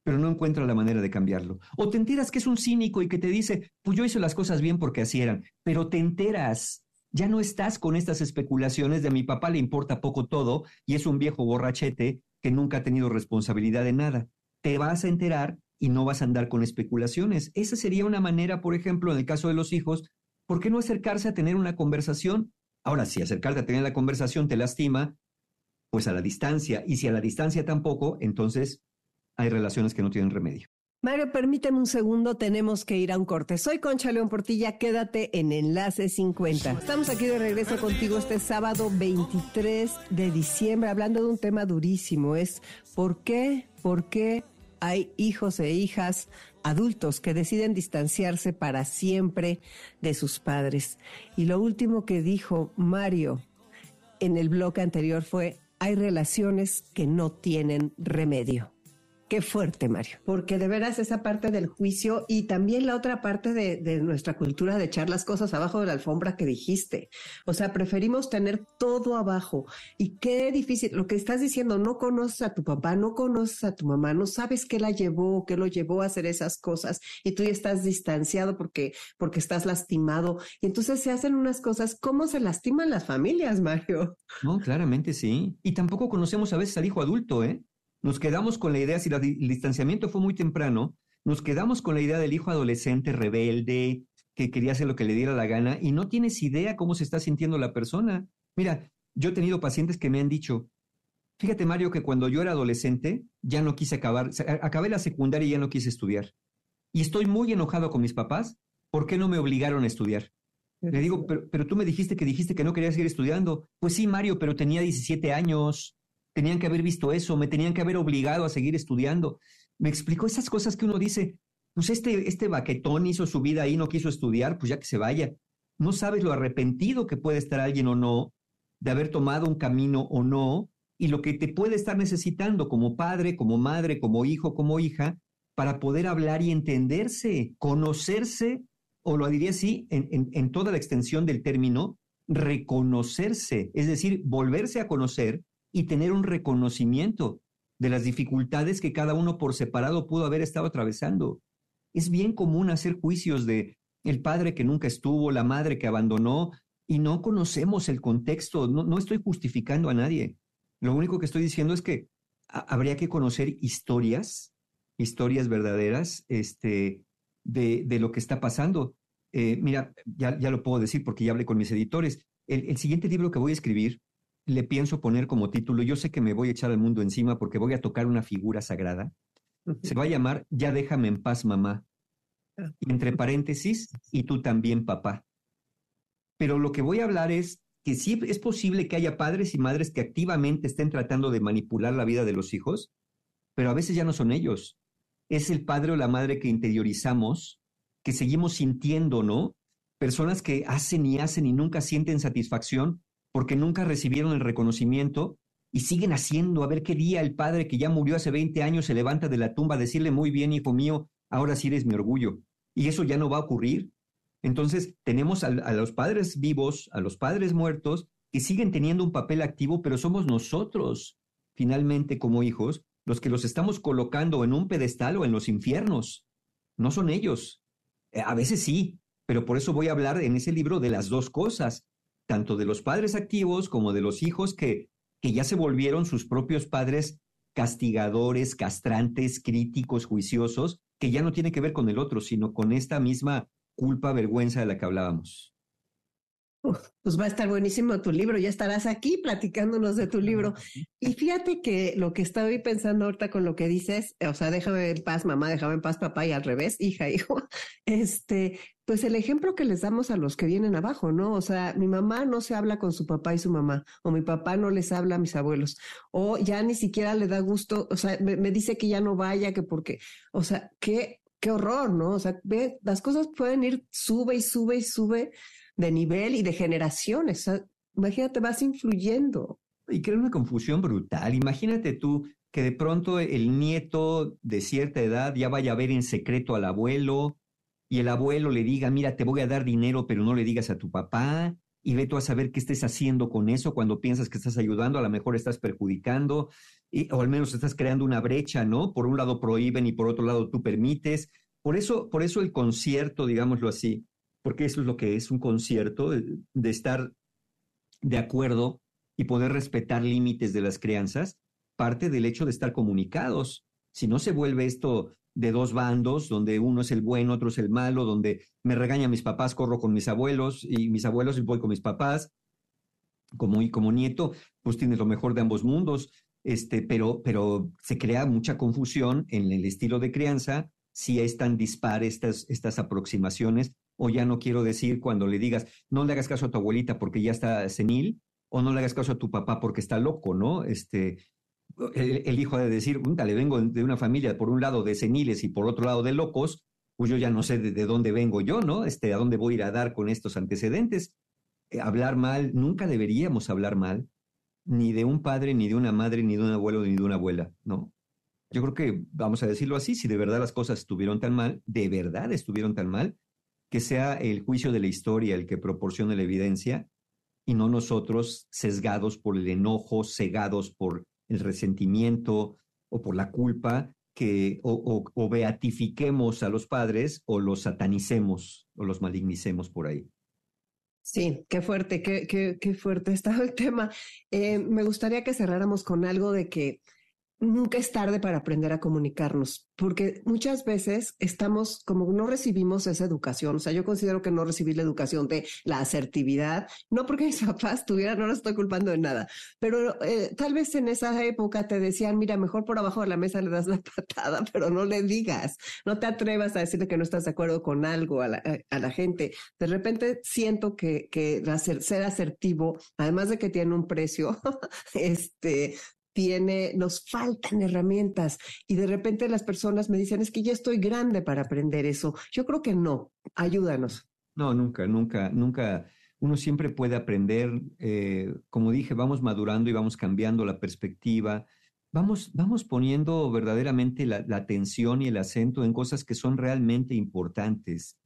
pero no encuentra la manera de cambiarlo. O te enteras que es un cínico y que te dice, pues yo hice las cosas bien porque así eran, pero te enteras, ya no estás con estas especulaciones de mi papá le importa poco todo y es un viejo borrachete que nunca ha tenido responsabilidad de nada. Te vas a enterar y no vas a andar con especulaciones. Esa sería una manera, por ejemplo, en el caso de los hijos, ¿por qué no acercarse a tener una conversación? Ahora, si acercarte a tener la conversación te lastima, pues a la distancia. Y si a la distancia tampoco, entonces hay relaciones que no tienen remedio. Mario, permíteme un segundo, tenemos que ir a un corte. Soy Concha León Portilla, quédate en Enlace 50. Estamos aquí de regreso contigo este sábado 23 de diciembre, hablando de un tema durísimo, es ¿por qué, por qué hay hijos e hijas adultos que deciden distanciarse para siempre de sus padres? Y lo último que dijo Mario en el bloque anterior fue, hay relaciones que no tienen remedio. Qué fuerte, Mario. Porque de veras esa parte del juicio y también la otra parte de, nuestra cultura de echar las cosas abajo de la alfombra que dijiste. O sea, preferimos tener todo abajo. Y qué difícil, lo que estás diciendo, no conoces a tu papá, no conoces a tu mamá, no sabes qué la llevó, qué lo llevó a hacer esas cosas y tú ya estás distanciado porque, porque estás lastimado. Y entonces se hacen unas cosas, ¿cómo se lastiman las familias, Mario? No, claramente sí. Y tampoco conocemos a veces al hijo adulto, ¿eh? Nos quedamos con la idea, si el distanciamiento fue muy temprano, nos quedamos con la idea del hijo adolescente rebelde, que quería hacer lo que le diera la gana y no tienes idea cómo se está sintiendo la persona. Mira, yo he tenido pacientes que me han dicho, fíjate Mario, que cuando yo era adolescente ya no quise acabar, acabé la secundaria y ya no quise estudiar. Y estoy muy enojado con mis papás, ¿por qué no me obligaron a estudiar? Le digo, pero, pero tú me dijiste que dijiste que no querías seguir estudiando. Pues sí, Mario, pero tenía 17 años. Tenían que haber visto eso, me tenían que haber obligado a seguir estudiando. Me explicó esas cosas que uno dice, pues este, este baquetón hizo su vida ahí, no quiso estudiar, pues ya que se vaya. No sabes lo arrepentido que puede estar alguien o no de haber tomado un camino o no, y lo que te puede estar necesitando como padre, como madre, como hijo, como hija, para poder hablar y entenderse, conocerse, o lo diría así, en, en toda la extensión del término, reconocerse, es decir, volverse a conocer y tener un reconocimiento de las dificultades que cada uno por separado pudo haber estado atravesando. Es bien común hacer juicios de el padre que nunca estuvo, la madre que abandonó, y no conocemos el contexto. No, estoy justificando a nadie. Lo único que estoy diciendo es que habría que conocer historias, historias verdaderas este, de, de lo que está pasando. Eh, mira, ya, ya, lo puedo decir porque ya hablé con mis editores. El, el, siguiente libro que voy a escribir le pienso poner como título, yo sé que me voy a echar al mundo encima porque voy a tocar una figura sagrada. Se va a llamar Ya déjame en paz, mamá. Entre paréntesis, y tú también, papá. Pero lo que voy a hablar es que sí es posible que haya padres y madres que activamente estén tratando de manipular la vida de los hijos, pero a veces ya no son ellos. Es el padre o la madre que interiorizamos, que seguimos sintiendo, ¿no? Personas que hacen y hacen y nunca sienten satisfacción porque nunca recibieron el reconocimiento y siguen haciendo. A ver qué día el padre que ya murió hace 20 años se levanta de la tumba a decirle muy bien, hijo mío, ahora sí eres mi orgullo. Y eso ya no va a ocurrir. Entonces, tenemos a, los padres vivos, a los padres muertos, que siguen teniendo un papel activo, pero somos nosotros, finalmente, como hijos, los que los estamos colocando en un pedestal o en los infiernos. No son ellos. Eh, a veces sí, pero por eso voy a hablar en ese libro de las dos cosas, tanto de los padres activos como de los hijos que, que ya se volvieron sus propios padres castigadores, castrantes, críticos, juiciosos, que ya no tiene que ver con el otro, sino con esta misma culpa, vergüenza de la que hablábamos. Pues va a estar buenísimo tu libro, ya estarás aquí platicándonos de tu libro. Y fíjate que lo que estoy pensando ahorita con lo que dices, o sea, déjame en paz, mamá, déjame en paz, papá, y al revés, hija, hijo, este, pues el ejemplo que les damos a los que vienen abajo, ¿no? O sea, mi mamá no se habla con su papá y su mamá, o mi papá no les habla a mis abuelos, o ya ni siquiera le da gusto, o sea, me, dice que ya no vaya, que porque, o sea, qué qué horror, ¿no? O sea, ve, las cosas pueden ir, sube y sube y sube de nivel y de generaciones. Imagínate, vas influyendo. Y crea una confusión brutal. Imagínate tú que de pronto el nieto de cierta edad ya vaya a ver en secreto al abuelo y el abuelo le diga, mira, te voy a dar dinero, pero no le digas a tu papá. Y ve tú a saber qué estés haciendo con eso cuando piensas que estás ayudando, a lo mejor estás perjudicando o al menos estás creando una brecha, ¿no? Por un lado prohíben y por otro lado tú permites. Por eso, por eso el concierto, digámoslo así, porque eso es lo que es un concierto, de, de estar de acuerdo y poder respetar límites de las crianzas, parte del hecho de estar comunicados. Si no se vuelve esto de dos bandos, donde uno es el bueno, otro es el malo, donde me regañan mis papás, corro con mis abuelos y mis abuelos y voy con mis papás, como, y como nieto, pues tienes lo mejor de ambos mundos este, pero, pero se crea mucha confusión en el estilo de crianza si es tan dispar estas, estas aproximaciones, o ya no quiero decir cuando le digas, no le hagas caso a tu abuelita porque ya está senil, o no le hagas caso a tu papá porque está loco, ¿no? Este, el, hijo de decir, le vengo de una familia, por un lado de seniles y por otro lado de locos, pues yo ya no sé de, dónde vengo yo, ¿no? Este, a dónde voy a ir a dar con estos antecedentes. Eh, hablar mal, nunca deberíamos hablar mal, ni de un padre, ni de una madre, ni de un abuelo, ni de una abuela, ¿no? Yo creo que, vamos a decirlo así, si de verdad las cosas estuvieron tan mal, de verdad estuvieron tan mal, que sea el juicio de la historia el que proporcione la evidencia y no nosotros sesgados por el enojo, cegados por el resentimiento o por la culpa, que o, o beatifiquemos a los padres o los satanicemos o los malignicemos por ahí. Sí, qué fuerte, qué, qué, qué fuerte está el tema. Eh, me gustaría que cerráramos con algo de que nunca es tarde para aprender a comunicarnos, porque muchas veces estamos como no recibimos esa educación. O sea, yo considero que no recibí la educación de la asertividad, no porque mis papás tuvieran, no los estoy culpando de nada, pero eh, tal vez en esa época te decían, mira, mejor por abajo de la mesa le das la patada, pero no le digas, no te atrevas a decirle que no estás de acuerdo con algo a la, a la gente. De repente siento que, que ser asertivo, además de que tiene un precio, este, tiene, nos faltan herramientas y de repente las personas me dicen, es que ya estoy grande para aprender eso. Yo creo que no, ayúdanos. No, nunca, nunca, nunca. Uno siempre puede aprender, eh, como dije, vamos madurando y vamos cambiando la perspectiva, vamos, vamos poniendo verdaderamente la, la atención y el acento en cosas que son realmente importantes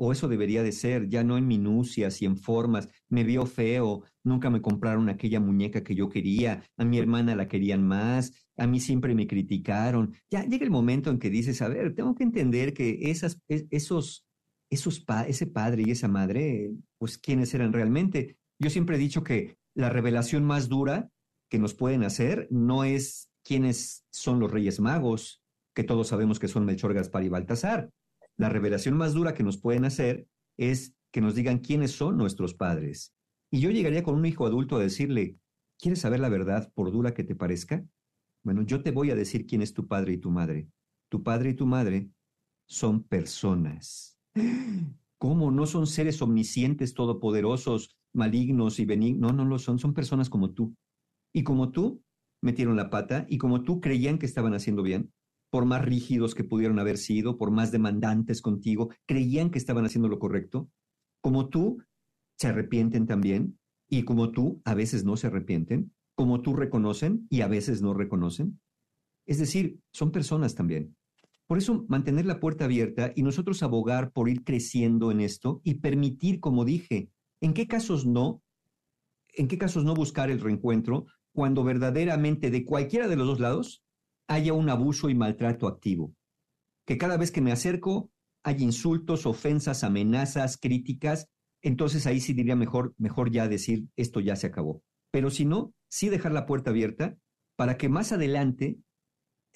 o eso debería de ser, ya no en minucias y en formas, me vio feo, nunca me compraron aquella muñeca que yo quería, a mi hermana la querían más, a mí siempre me criticaron. Ya llega el momento en que dices, a ver, tengo que entender que esas, esos, esos ese padre y esa madre, pues quiénes eran realmente. Yo siempre he dicho que la revelación más dura que nos pueden hacer no es quiénes son los Reyes Magos, que todos sabemos que son Melchor, Gaspar y Baltasar la revelación más dura que nos pueden hacer es que nos digan quiénes son nuestros padres. Y yo llegaría con un hijo adulto a decirle, ¿quieres saber la verdad por dura que te parezca? Bueno, yo te voy a decir quién es tu padre y tu madre. Tu padre y tu madre son personas. ¿Cómo? No son seres omniscientes, todopoderosos, malignos y benignos. No, no lo son. Son personas como tú. Y como tú, metieron la pata y como tú creían que estaban haciendo bien, por más rígidos que pudieron haber sido, por más demandantes contigo, creían que estaban haciendo lo correcto. Como tú, se arrepienten también, y como tú, a veces no se arrepienten, como tú reconocen y a veces no reconocen. Es decir, son personas también. Por eso mantener la puerta abierta y nosotros abogar por ir creciendo en esto y permitir, como dije, en qué casos no, en qué casos no buscar el reencuentro cuando verdaderamente de cualquiera de los dos lados haya un abuso y maltrato activo. Que cada vez que me acerco hay insultos, ofensas, amenazas, críticas, entonces ahí sí diría mejor, mejor ya decir esto ya se acabó. Pero si no, sí dejar la puerta abierta para que más adelante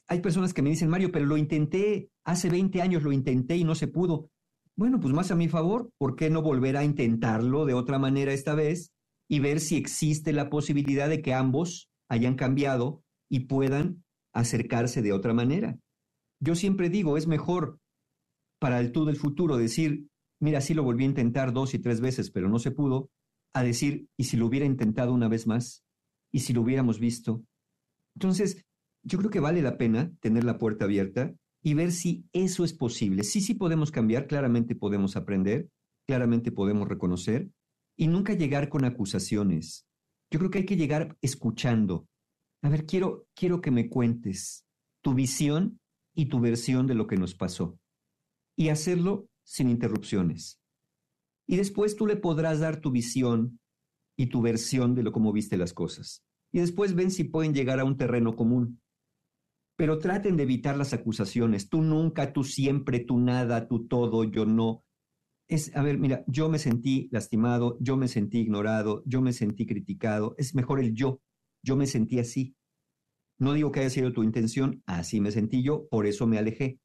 hay personas que me dicen, Mario, pero lo intenté, hace 20 años lo intenté y no se pudo. Bueno, pues más a mi favor, ¿por qué no volver a intentarlo de otra manera esta vez y ver si existe la posibilidad de que ambos hayan cambiado y puedan acercarse de otra manera. Yo siempre digo, es mejor para el tú del futuro decir, mira, sí lo volví a intentar dos y tres veces, pero no se pudo, a decir, ¿y si lo hubiera intentado una vez más? ¿Y si lo hubiéramos visto? Entonces, yo creo que vale la pena tener la puerta abierta y ver si eso es posible. Sí, sí podemos cambiar, claramente podemos aprender, claramente podemos reconocer y nunca llegar con acusaciones. Yo creo que hay que llegar escuchando, a ver, quiero, quiero que me cuentes tu visión y tu versión de lo que nos pasó. Y hacerlo sin interrupciones. Y después tú le podrás dar tu visión y tu versión de lo cómo viste las cosas. Y después ven si pueden llegar a un terreno común. Pero traten de evitar las acusaciones. Tú nunca, tú siempre, tú nada, tú todo, yo no. Es, a ver, mira, yo me sentí lastimado, yo me sentí ignorado, yo me sentí criticado. Es mejor el yo yo me sentí así. No digo que haya sido tu intención, así me sentí yo, por eso me alejé.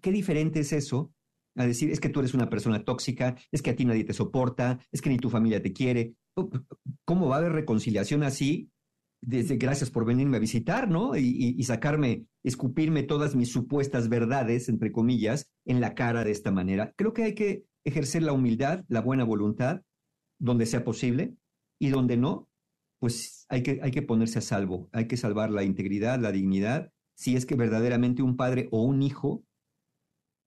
¿Qué diferente es eso a decir, es que tú eres una persona tóxica, es que a ti nadie te soporta, es que ni tu familia te quiere? ¿Cómo va a haber reconciliación así? Desde gracias por venirme a visitar, ¿no? Y, y sacarme, escupirme todas mis supuestas verdades, entre comillas, en la cara de esta manera. Creo que hay que ejercer la humildad, la buena voluntad, donde sea posible, y donde no, pues hay que, hay que ponerse a salvo, hay que salvar la integridad, la dignidad, si es que verdaderamente un padre o un hijo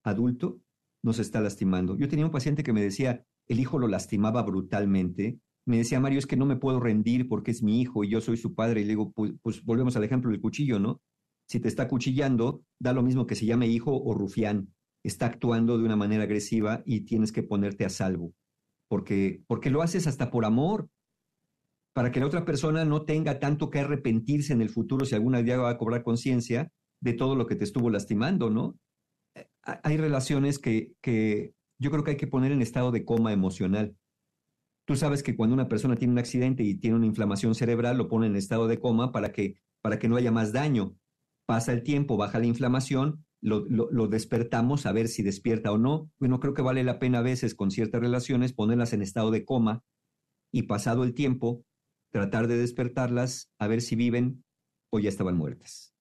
adulto nos está lastimando. Yo tenía un paciente que me decía, el hijo lo lastimaba brutalmente. Me decía, Mario, es que no me puedo rendir porque es mi hijo y yo soy su padre. Y le digo, pues, pues volvemos al ejemplo del cuchillo, ¿no? Si te está cuchillando, da lo mismo que se llame hijo o rufián. Está actuando de una manera agresiva y tienes que ponerte a salvo. Porque, porque lo haces hasta por amor, para que la otra persona no tenga tanto que arrepentirse en el futuro si alguna día va a cobrar conciencia de todo lo que te estuvo lastimando, ¿no? Eh, hay relaciones que, que yo creo que hay que poner en estado de coma emocional. Tú sabes que cuando una persona tiene un accidente y tiene una inflamación cerebral, lo pone en estado de coma para que para que no haya más daño. Pasa el tiempo, baja la inflamación, lo, lo, despertamos a ver si despierta o no. Bueno, creo que vale la pena a veces con ciertas relaciones ponerlas en estado de coma y pasado el tiempo, tratar de despertarlas a ver si viven o ya estaban muertas.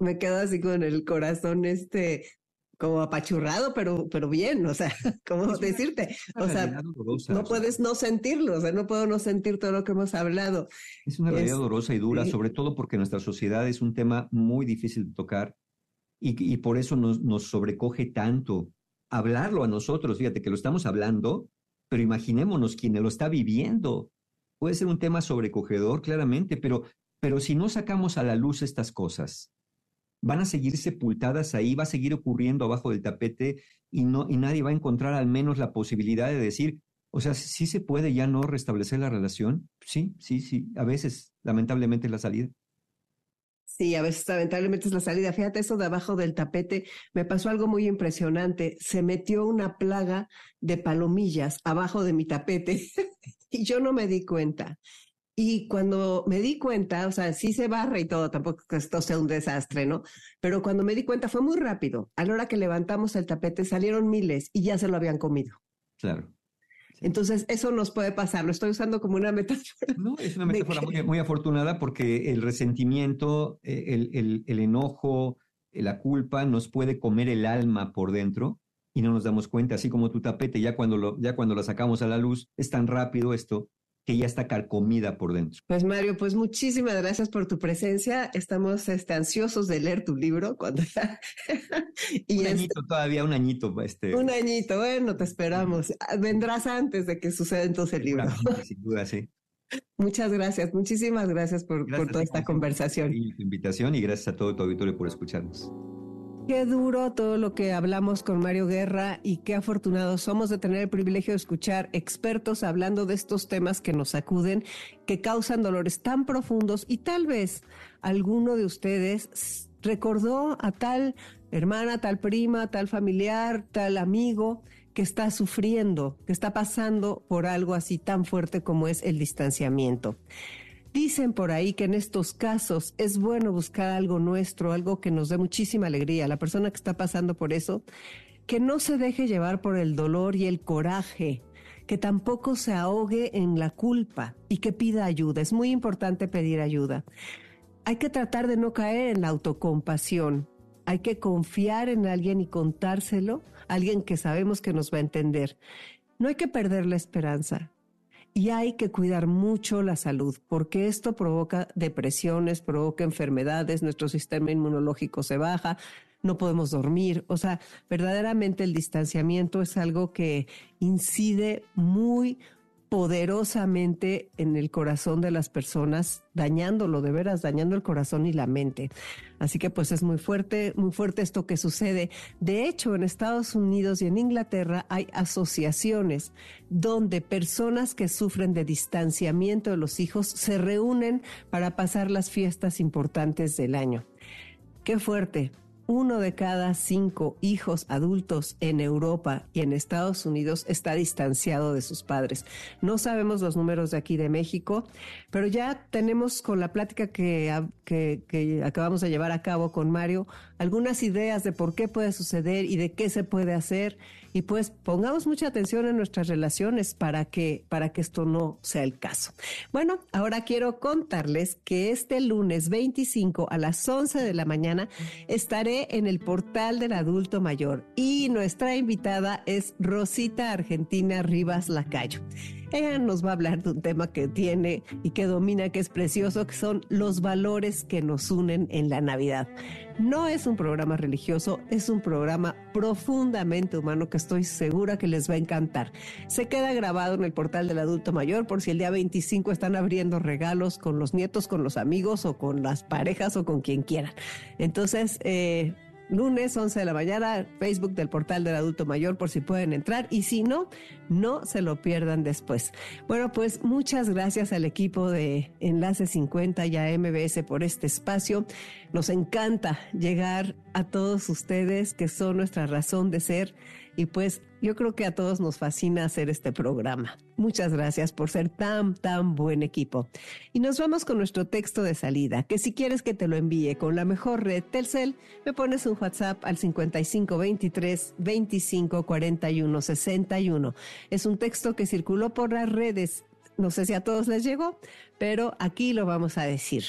Me quedo así con el corazón este como apachurrado, pero, pero bien, o sea, ¿cómo decirte? O sea, no puedes no sentirlo, o sea, no puedo no sentir todo lo que hemos hablado. Es una realidad dolorosa y dura, sobre todo porque nuestra sociedad es un tema muy difícil de tocar y, y por eso nos, nos sobrecoge tanto hablarlo a nosotros, fíjate que lo estamos hablando, pero imaginémonos quien lo está viviendo. Puede ser un tema sobrecogedor, claramente, pero, pero si no sacamos a la luz estas cosas, van a seguir sepultadas ahí, va a seguir ocurriendo abajo del tapete y, no, y nadie va a encontrar al menos la posibilidad de decir, o sea, sí se puede ya no restablecer la relación. Sí, sí, sí, a veces, lamentablemente, la salida. Sí, a veces lamentablemente es la salida. Fíjate eso de abajo del tapete. Me pasó algo muy impresionante. Se metió una plaga de palomillas abajo de mi tapete y yo no me di cuenta. Y cuando me di cuenta, o sea, sí se barra y todo, tampoco que esto sea un desastre, ¿no? Pero cuando me di cuenta fue muy rápido. A la hora que levantamos el tapete salieron miles y ya se lo habían comido. Claro. Entonces, eso nos puede pasar. Lo estoy usando como una metáfora. No, es una metáfora muy, afortunada porque el resentimiento, eh, el, el, el enojo, la culpa nos puede comer el alma por dentro y no nos damos cuenta, así como tu tapete, ya cuando lo, ya cuando la sacamos a la luz, es tan rápido esto que ya está carcomida por dentro. Pues Mario, pues muchísimas gracias por tu presencia. Estamos este, ansiosos de leer tu libro cuando y un añito todavía, un añito. Este... Un añito, bueno, te esperamos. Ah, vendrás antes de que suceda entonces el libro. Sin duda, sí. Muchas gracias, muchísimas gracias por, por toda esta conversación. Y tu invitación y gracias a todo tu auditorio por escucharnos. Qué duro todo lo que hablamos con Mario Guerra y qué afortunados somos de tener el privilegio de escuchar expertos hablando de estos temas que nos sacuden, que causan dolores tan profundos y tal vez alguno de ustedes recordó a tal hermana, tal prima, tal familiar, tal amigo que está sufriendo, que está pasando por algo así tan fuerte como es el distanciamiento. Dicen por ahí que en estos casos es bueno buscar algo nuestro, algo que nos dé muchísima alegría. La persona que está pasando por eso, que no se deje llevar por el dolor y el coraje, que tampoco se ahogue en la culpa y que pida ayuda. Es muy importante pedir ayuda. Hay que tratar de no caer en la autocompasión. Hay que confiar en alguien y contárselo, alguien que sabemos que nos va a entender. No hay que perder la esperanza. Y hay que cuidar mucho la salud, porque esto provoca depresiones, provoca enfermedades, nuestro sistema inmunológico se baja, no podemos dormir. O sea, verdaderamente el distanciamiento es algo que incide muy, poderosamente en el corazón de las personas, dañándolo de veras, dañando el corazón y la mente. Así que pues es muy fuerte, muy fuerte esto que sucede. De hecho, en Estados Unidos y en Inglaterra hay asociaciones donde personas que sufren de distanciamiento de los hijos se reúnen para pasar las fiestas importantes del año. Qué fuerte, uno de cada cinco hijos adultos en Europa y en Estados Unidos está distanciado de sus padres. No sabemos los números de aquí de México, pero ya tenemos con la plática que, que, acabamos de llevar a cabo con Mario algunas ideas de por qué puede suceder y de qué se puede hacer y pues pongamos mucha atención en nuestras relaciones para que, para que esto no sea el caso. Bueno, ahora quiero contarles que este lunes 25 a las 11 de la mañana estaré en el portal del adulto mayor y nuestra invitada es Rosita Argentina Rivas Lacayo. Ella nos va a hablar de un tema que tiene y que domina, que es precioso, que son los valores que nos unen en la Navidad. No es un programa religioso, es un programa profundamente humano que estoy segura que les va a encantar. Se queda grabado en el portal del adulto mayor por si el día 25 están abriendo regalos con los nietos, con los amigos o con las parejas o con quien quieran. Entonces, eh, lunes 11 de la mañana, Facebook del portal del adulto mayor por si pueden entrar y si no, no se lo pierdan después. Bueno, pues muchas gracias al equipo de Enlace 50 y a MBS por este espacio. Nos encanta llegar a todos ustedes que son nuestra razón de ser y pues yo creo que a todos nos fascina hacer este programa. Muchas gracias por ser tan, tan buen equipo. Y nos vamos con nuestro texto de salida, que si quieres que te lo envíe con la mejor red Telcel, me pones un WhatsApp al 5523 2541 61. Es un texto que circuló por las redes. No sé si a todos les llegó, pero aquí lo vamos a decir.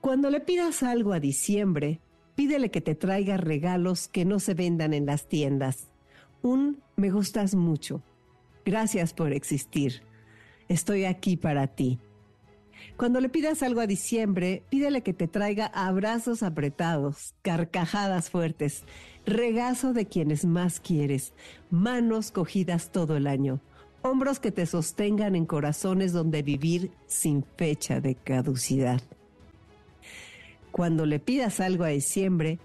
Cuando le pidas algo a diciembre, Pídele que te traiga regalos que no se vendan en las tiendas. Un me gustas mucho. Gracias por existir. Estoy aquí para ti. Cuando le pidas algo a diciembre, pídele que te traiga abrazos apretados, carcajadas fuertes, regazo de quienes más quieres, manos cogidas todo el año, hombros que te sostengan en corazones donde vivir sin fecha de caducidad. Cuando le pidas algo a diciembre,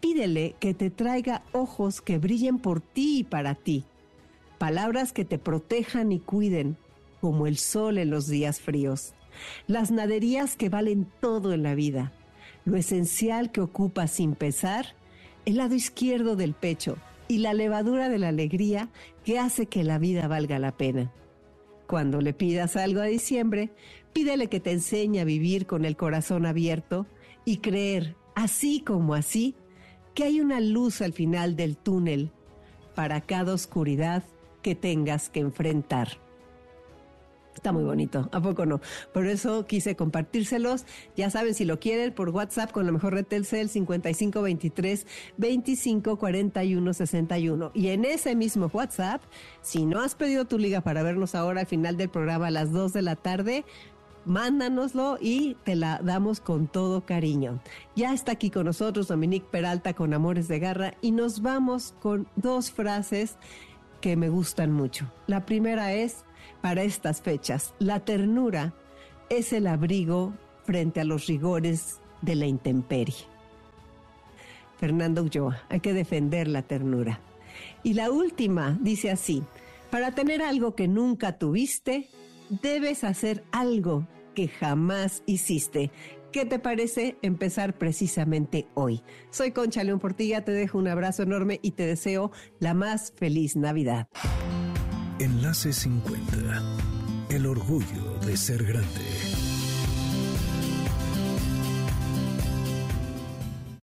pídele que te traiga ojos que brillen por ti y para ti, palabras que te protejan y cuiden, como el sol en los días fríos, las naderías que valen todo en la vida, lo esencial que ocupa sin pesar, el lado izquierdo del pecho y la levadura de la alegría que hace que la vida valga la pena. Cuando le pidas algo a diciembre, pídele que te enseñe a vivir con el corazón abierto y creer, así como así, que hay una luz al final del túnel para cada oscuridad que tengas que enfrentar. Está muy bonito, ¿a poco no? Por eso quise compartírselos. Ya saben, si lo quieren, por WhatsApp con la mejor red Telcel 5523 254161. Y en ese mismo WhatsApp, si no has pedido tu liga para vernos ahora al final del programa a las 2 de la tarde, mándanoslo y te la damos con todo cariño. Ya está aquí con nosotros Dominique Peralta con Amores de Garra y nos vamos con dos frases que me gustan mucho. La primera es, para estas fechas, la ternura es el abrigo frente a los rigores de la intemperie. Fernando Ulloa, hay que defender la ternura. Y la última dice así, para tener algo que nunca tuviste, debes hacer algo que jamás hiciste. ¿Qué te parece empezar precisamente hoy? Soy Concha León Portilla, te dejo un abrazo enorme y te deseo la más feliz Navidad. Enlace 50. El orgullo de ser grande.